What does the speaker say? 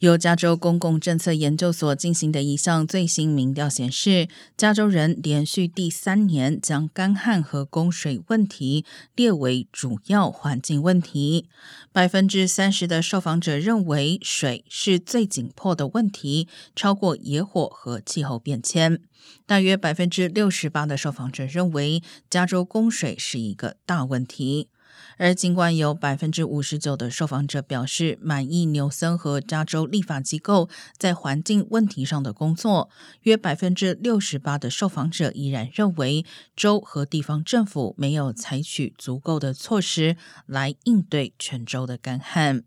由加州公共政策研究所进行的一项最新民调显示，加州人连续第三年将干旱和供水问题列为主要环境问题。百分之三十的受访者认为水是最紧迫的问题，超过野火和气候变迁。大约百分之六十八的受访者认为加州供水是一个大问题。而尽管有百分之五十九的受访者表示满意纽森和加州立法机构在环境问题上的工作，约百分之六十八的受访者依然认为州和地方政府没有采取足够的措施来应对全州的干旱。